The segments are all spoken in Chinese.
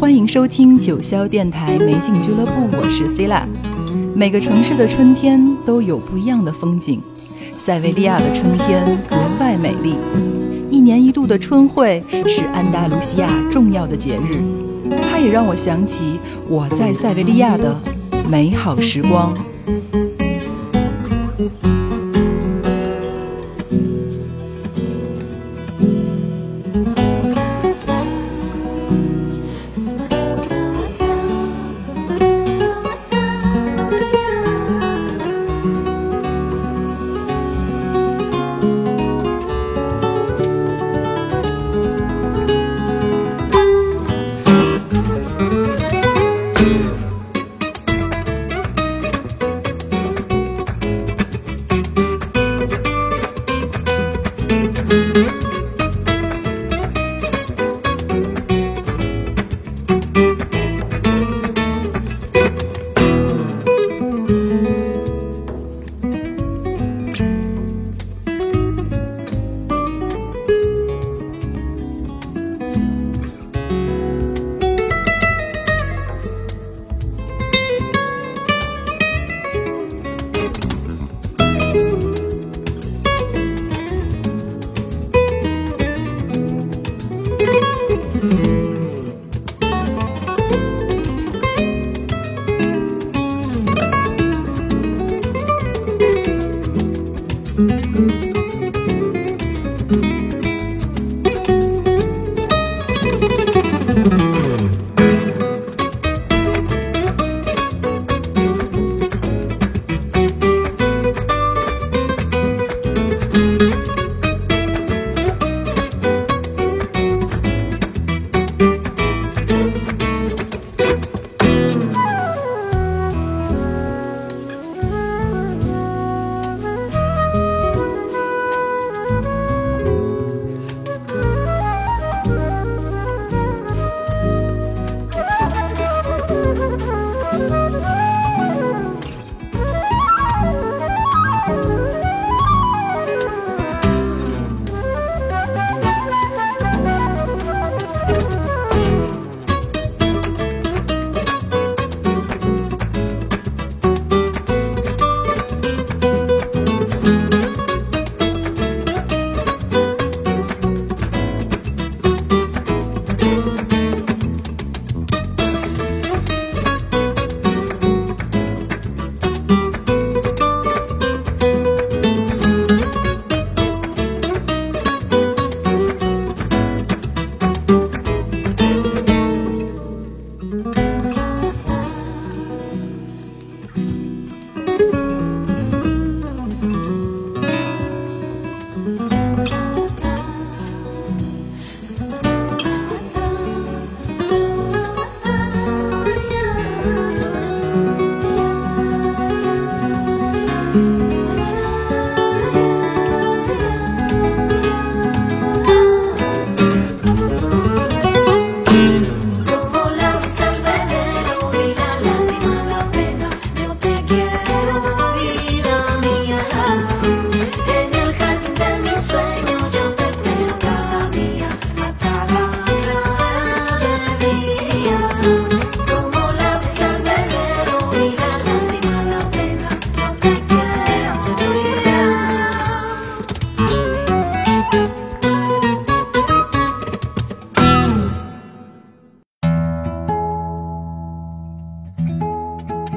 欢迎收听九霄电台美景俱乐部，我是 c i l a 每个城市的春天都有不一样的风景，塞维利亚的春天格外美丽。一年一度的春会是安达卢西亚重要的节日，它也让我想起我在塞维利亚的美好时光。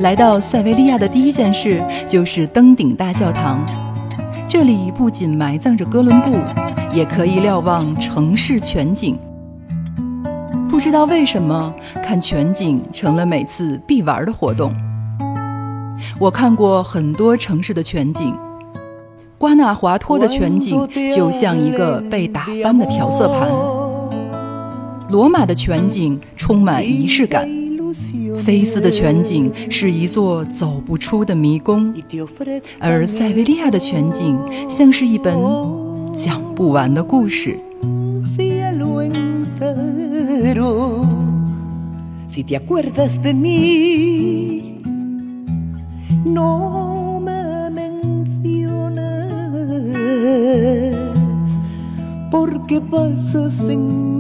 来到塞维利亚的第一件事就是登顶大教堂。这里不仅埋葬着哥伦布，也可以瞭望城市全景。不知道为什么，看全景成了每次必玩的活动。我看过很多城市的全景，瓜纳华托的全景就像一个被打翻的调色盘，罗马的全景充满仪式感。菲斯的全景是一座走不出的迷宫，而塞维利亚的全景像是一本讲不完的故事。porque vas a sentir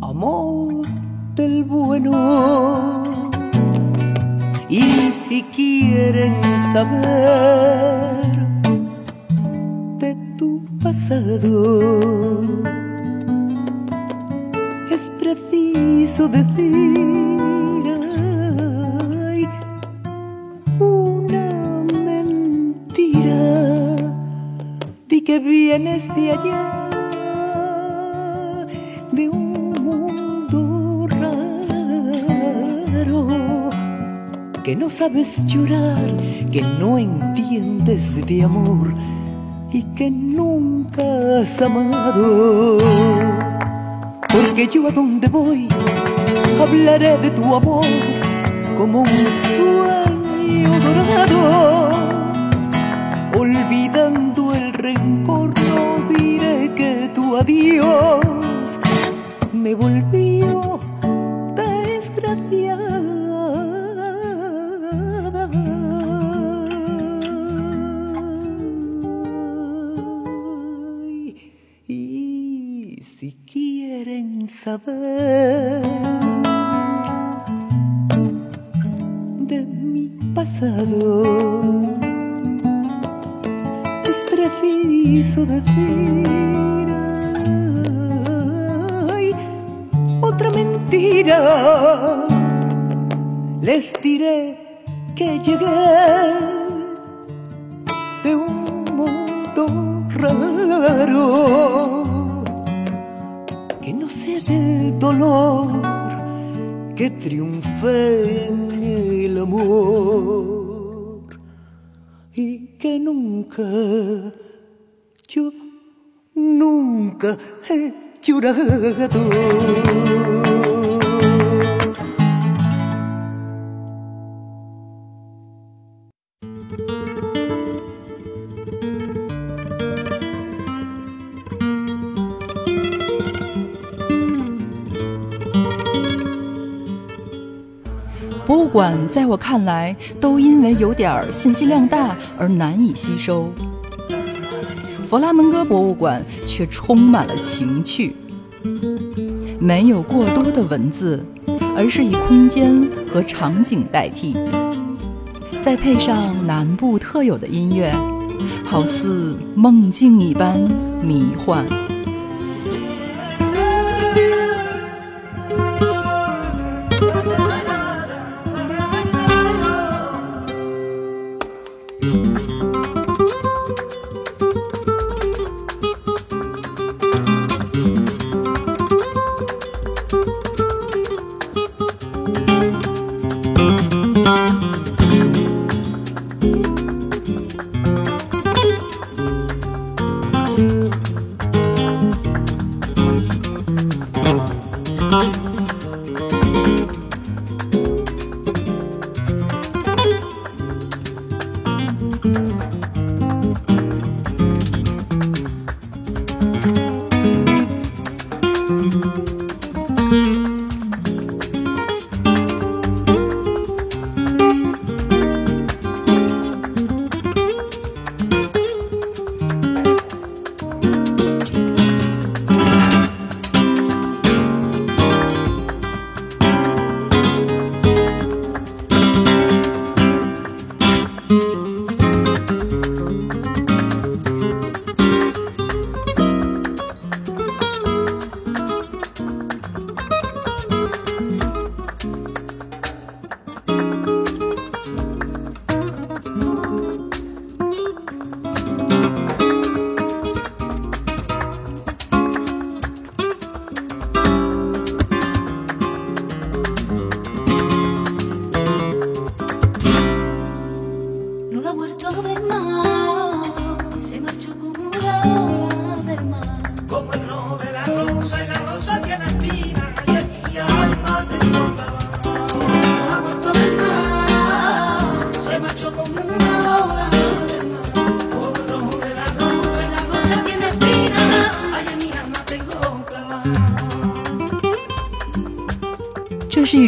amor del bueno. Y si quieren saber de tu pasado, es preciso decir ay, una mentira. Di que vienes de allá, que no sabes llorar, que no entiendes de amor y que nunca has amado. Porque yo a donde voy hablaré de tu amor como un sueño dorado. Olvidando el rencor, no diré que tu adiós me volvió de mi pasado, es preciso decir otra mentira. Les diré que llegué de un mundo raro que triunfé en el amor y que nunca yo nunca he llorado. “馆在我看来都因为有点信息量大而难以吸收，佛拉门戈博物馆却充满了情趣。没有过多的文字，而是以空间和场景代替，再配上南部特有的音乐，好似梦境一般迷幻。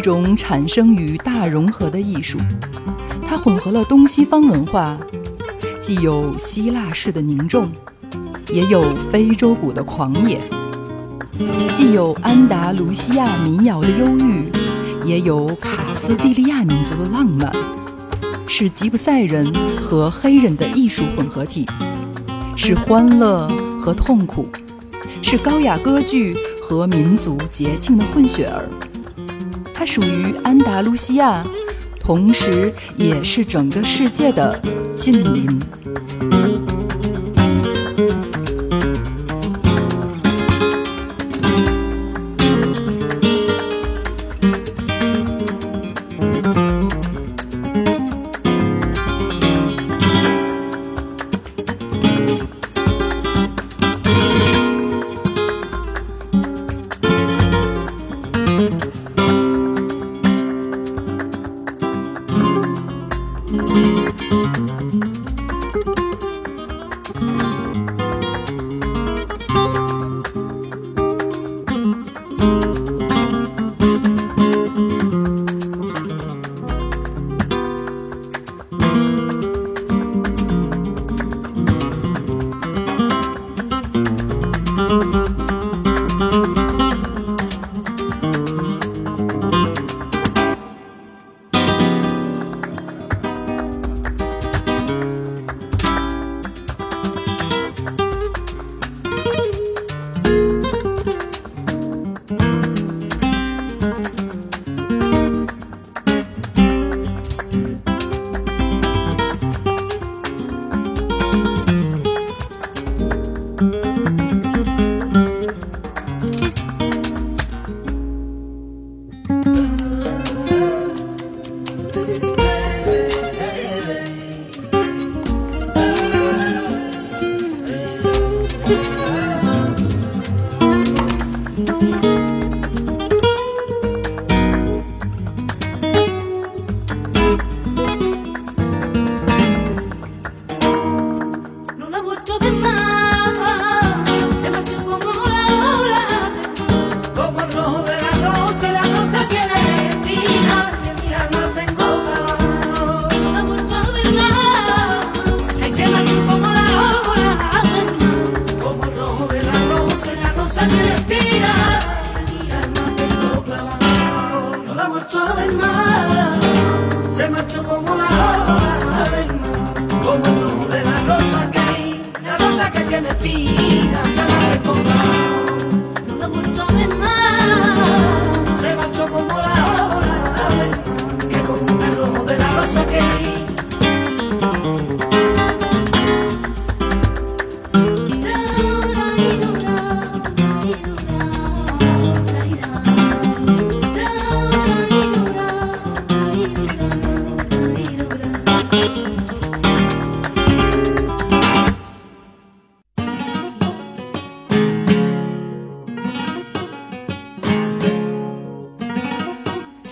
种产生于大融合的艺术，它混合了东西方文化，既有希腊式的凝重，也有非洲鼓的狂野，既有安达卢西亚民谣的忧郁，也有卡斯蒂利亚民族的浪漫，是吉普赛人和黑人的艺术混合体，是欢乐和痛苦，是高雅歌剧和民族节庆的混血儿。属于安达卢西亚，同时也是整个世界的近邻。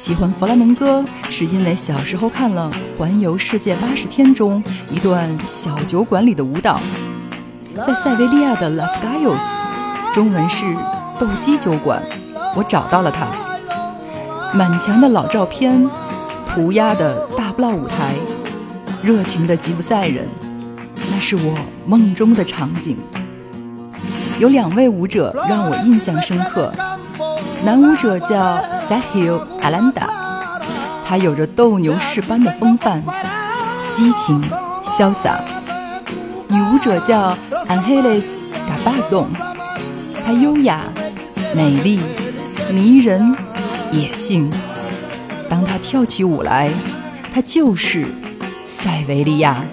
喜欢弗拉门戈，是因为小时候看了《环游世界八十天》中一段小酒馆里的舞蹈，在塞维利亚的 Las Gallos，中文是斗鸡酒馆，我找到了它。满墙的老照片，涂鸦的大不老舞台，热情的吉普赛人，那是我梦中的场景。有两位舞者让我印象深刻。男舞者叫 Sahil Alanda，他有着斗牛士般的风范，激情潇洒。女舞者叫 Angeles Gabardon，她优雅、美丽、迷人、野性。当她跳起舞来，她就是塞维利亚。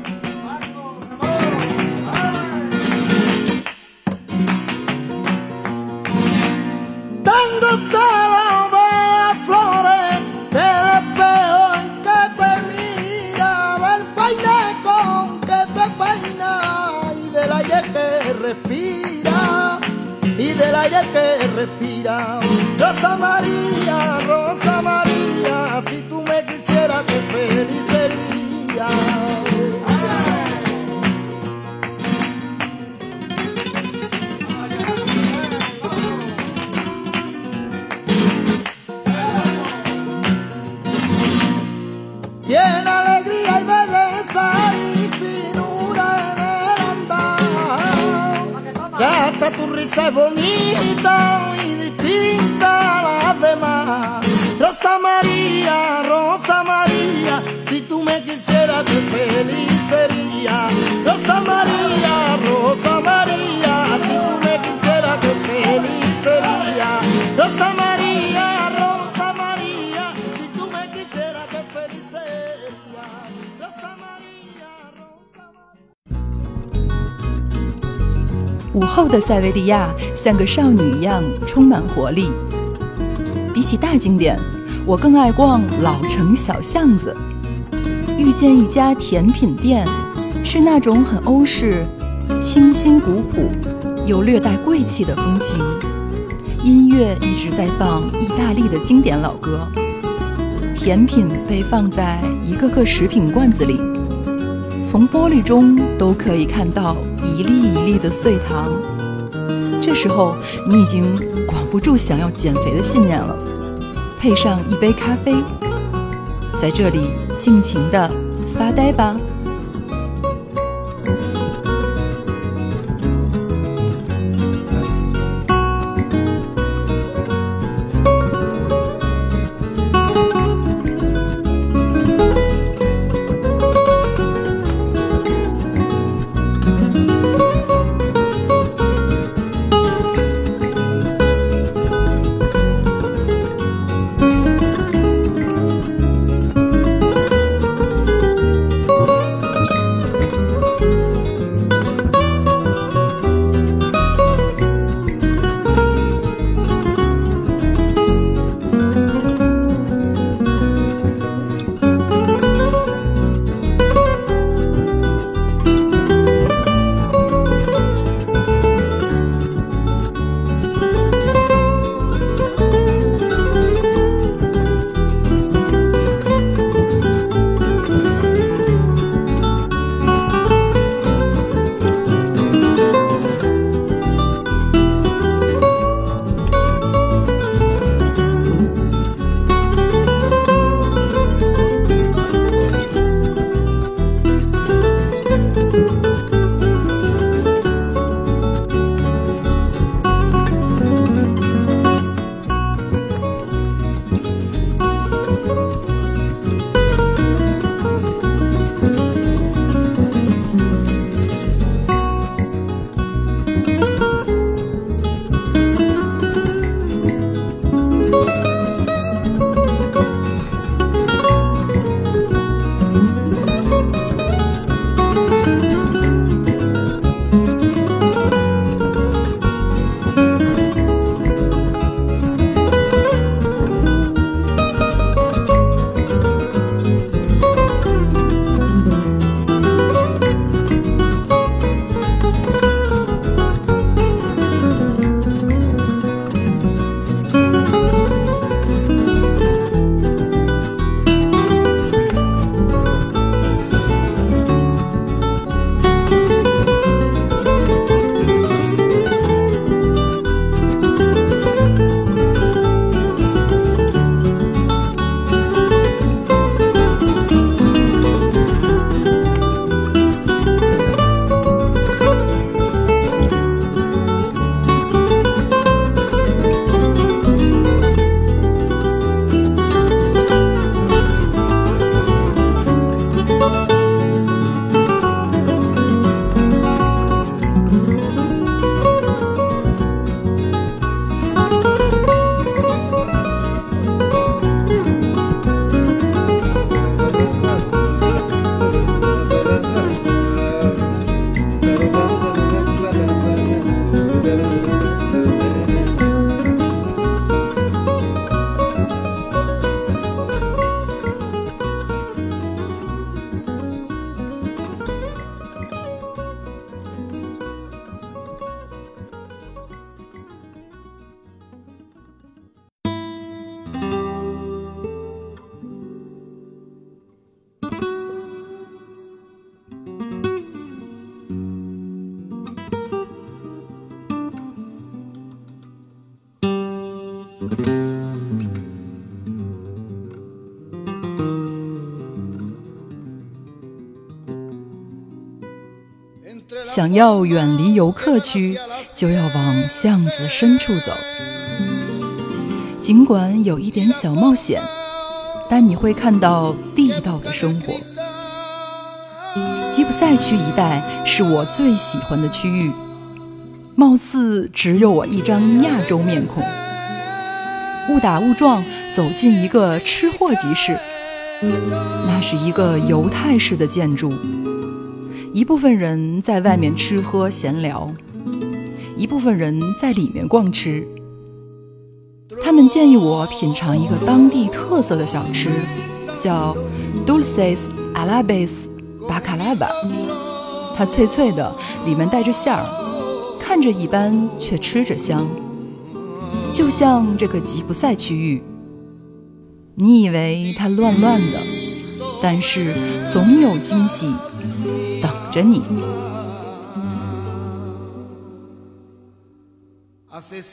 Rosa María, si tú me quisieras, qué feliz sería. Bien alegría y belleza y finura en el andar, ya hasta tu risa es bonita. 午后的塞维利亚像个少女一样充满活力。比起大经典我更爱逛老城小巷子。遇见一家甜品店，是那种很欧式、清新古朴又略带贵气的风情。音乐一直在放意大利的经典老歌，甜品被放在一个个食品罐子里，从玻璃中都可以看到一粒一粒的碎糖。这时候，你已经管不住想要减肥的信念了。配上一杯咖啡，在这里尽情的发呆吧。想要远离游客区，就要往巷子深处走。尽管有一点小冒险，但你会看到地道的生活。吉普赛区一带是我最喜欢的区域，貌似只有我一张亚洲面孔。误打误撞走进一个吃货集市，那是一个犹太式的建筑，一部分人在外面吃喝闲聊，一部分人在里面逛吃。他们建议我品尝一个当地特色的小吃，叫 Dulces Alabes。巴卡拉巴，它脆脆的，里面带着馅儿，看着一般却吃着香，就像这个吉普赛区域。你以为它乱乱的，但是总有惊喜着你。Oye,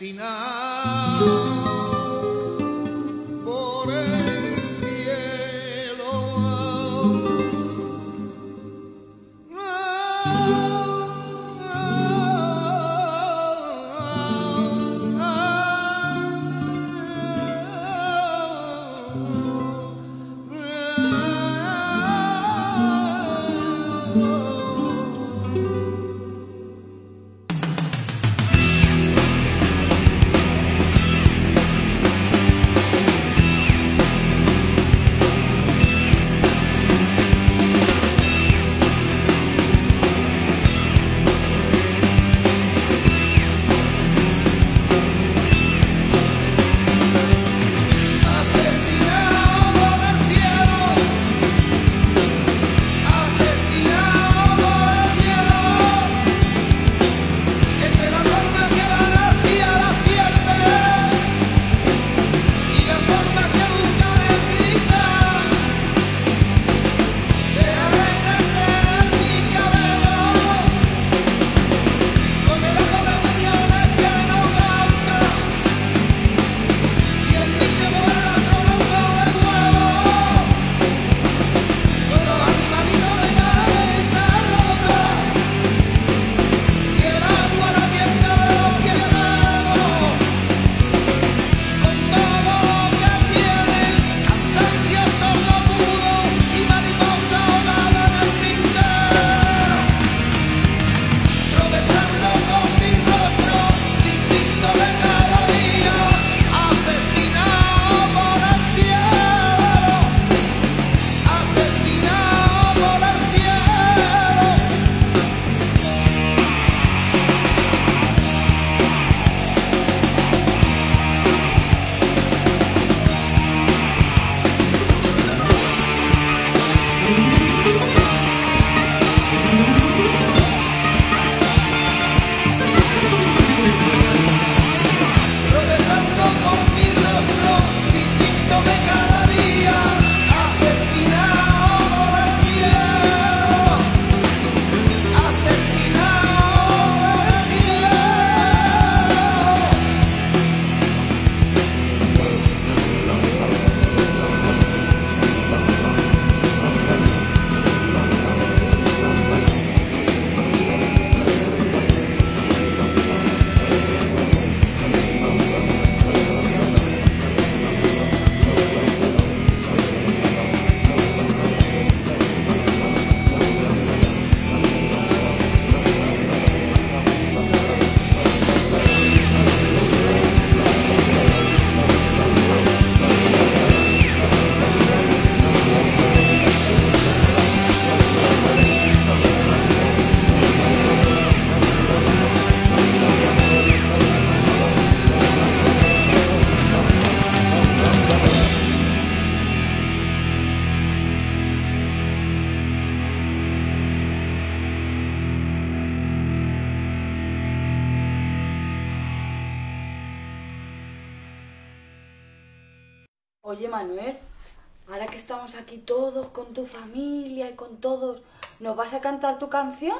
¿nos vas a cantar tu canción?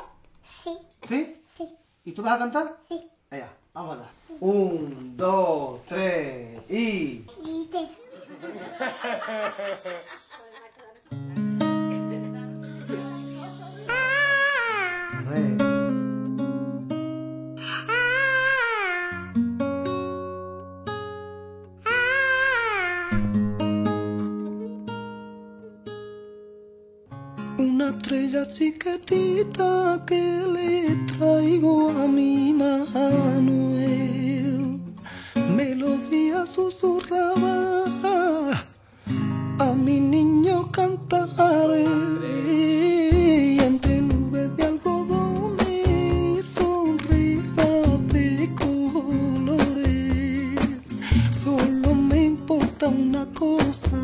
Sí. ¿Sí? Sí. ¿Y tú vas a cantar? Sí. Venga, vamos a dar. Un, dos, tres y. Y te... estrella chiquitita que le traigo a mi Manuel. Melodía susurrada, a mi niño cantaré. Y entre nubes de algodón y sonrisas de colores, solo me importa una cosa,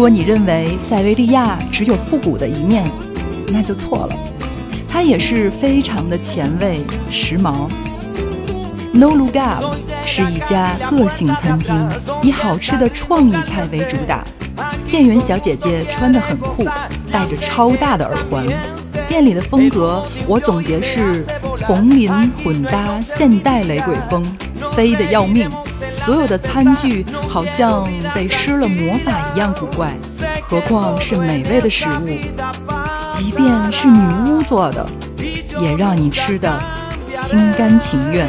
如果你认为塞维利亚只有复古的一面，那就错了，它也是非常的前卫、时髦。No Lugar 是一家个性餐厅，以好吃的创意菜为主打。店员小姐姐穿得很酷，戴着超大的耳环。店里的风格我总结是丛林混搭现代雷鬼风，飞得要命。所有的餐具好像被施了魔法一样古怪，何况是美味的食物，即便是女巫做的，也让你吃的心甘情愿。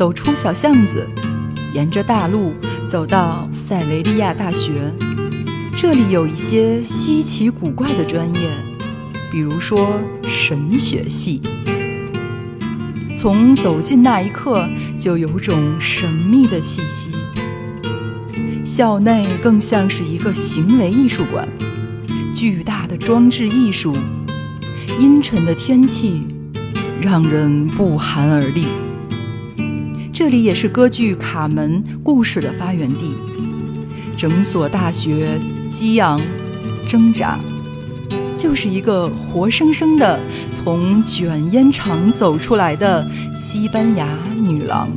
走出小巷子，沿着大路走到塞维利亚大学。这里有一些稀奇古怪的专业，比如说神学系。从走进那一刻，就有种神秘的气息。校内更像是一个行为艺术馆，巨大的装置艺术，阴沉的天气，让人不寒而栗。这里也是歌剧《卡门》故事的发源地，整所大学。激昂，挣扎，就是一个活生生的从卷烟厂走出来的西班牙女郎。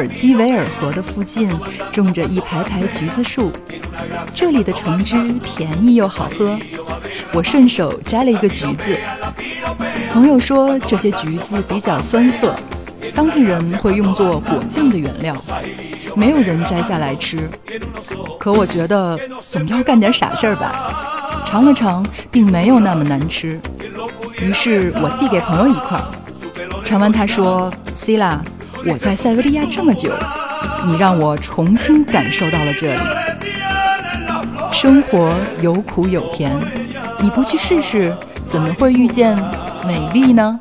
尔基维尔河的附近种着一排排橘子树，这里的橙汁便宜又好喝。我顺手摘了一个橘子，朋友说这些橘子比较酸涩，当地人会用作果酱的原料，没有人摘下来吃。可我觉得总要干点傻事儿吧，尝了尝，并没有那么难吃。于是我递给朋友一块，尝完他说：“C 啦。”我在塞维利亚这么久，你让我重新感受到了这里。生活有苦有甜，你不去试试，怎么会遇见美丽呢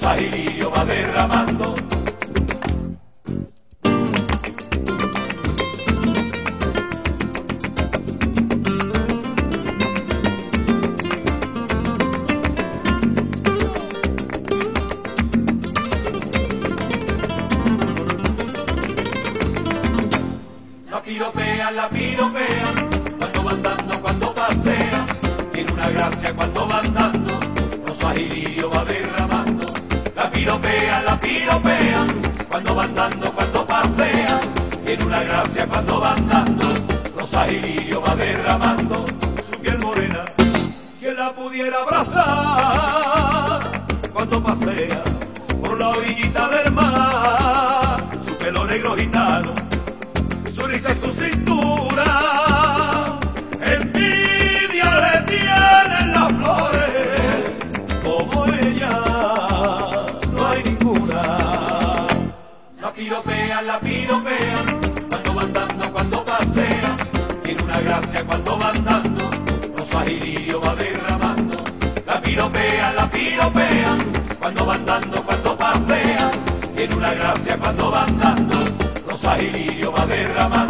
？Sahilillo va derramando la piropean, cuando van dando, cuando pasean, tiene una gracia cuando van dando, rosas y lirio va derramando, la piropean, la piropean, cuando van dando, cuando pasean, tiene una gracia cuando van dando, rosas y lirio va derramando.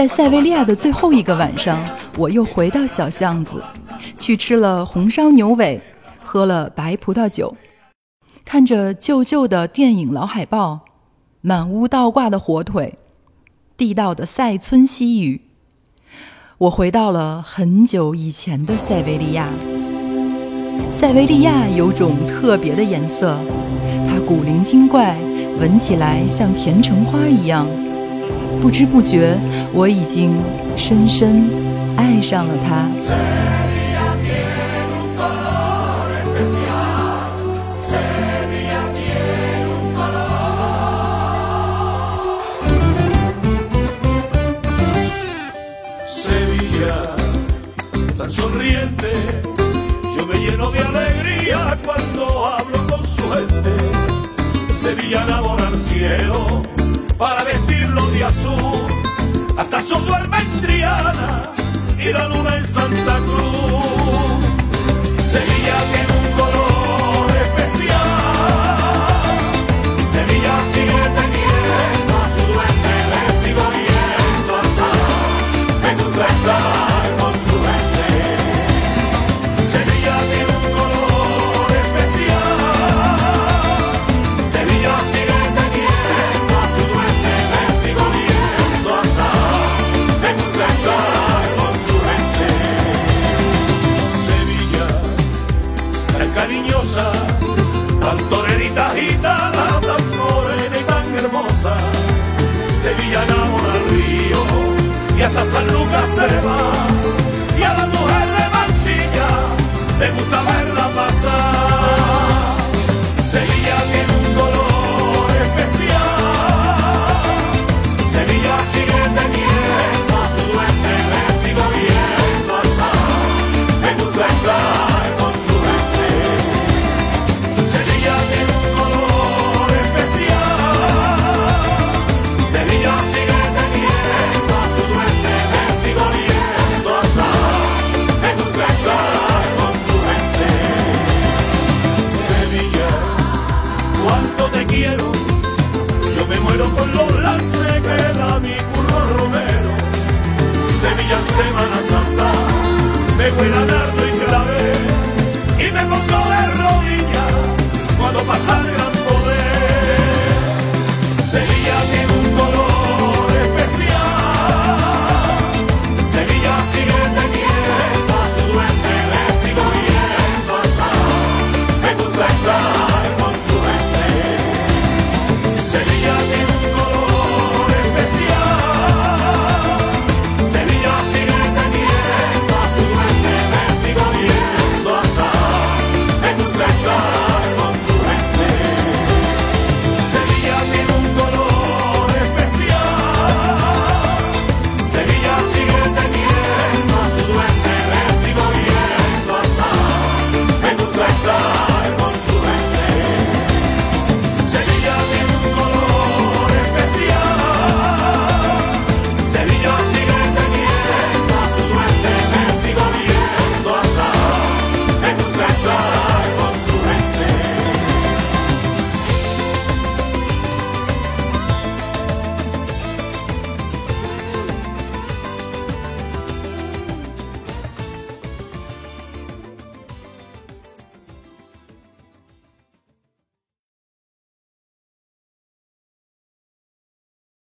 在塞维利亚的最后一个晚上，我又回到小巷子，去吃了红烧牛尾，喝了白葡萄酒，看着旧旧的电影老海报，满屋倒挂的火腿，地道的塞村西语。我回到了很久以前的塞维利亚。塞维利亚有种特别的颜色，它古灵精怪，闻起来像甜橙花一样。不知不觉，我已经深深爱上了它。Sevilla, tan sonriente, yo me lleno de alegría cuando hablo con su gente. Sevilla enamora al cielo para vestirlo de azul, hasta su duerme en Triana y la luna en Santa Cruz. Sevilla tiene un color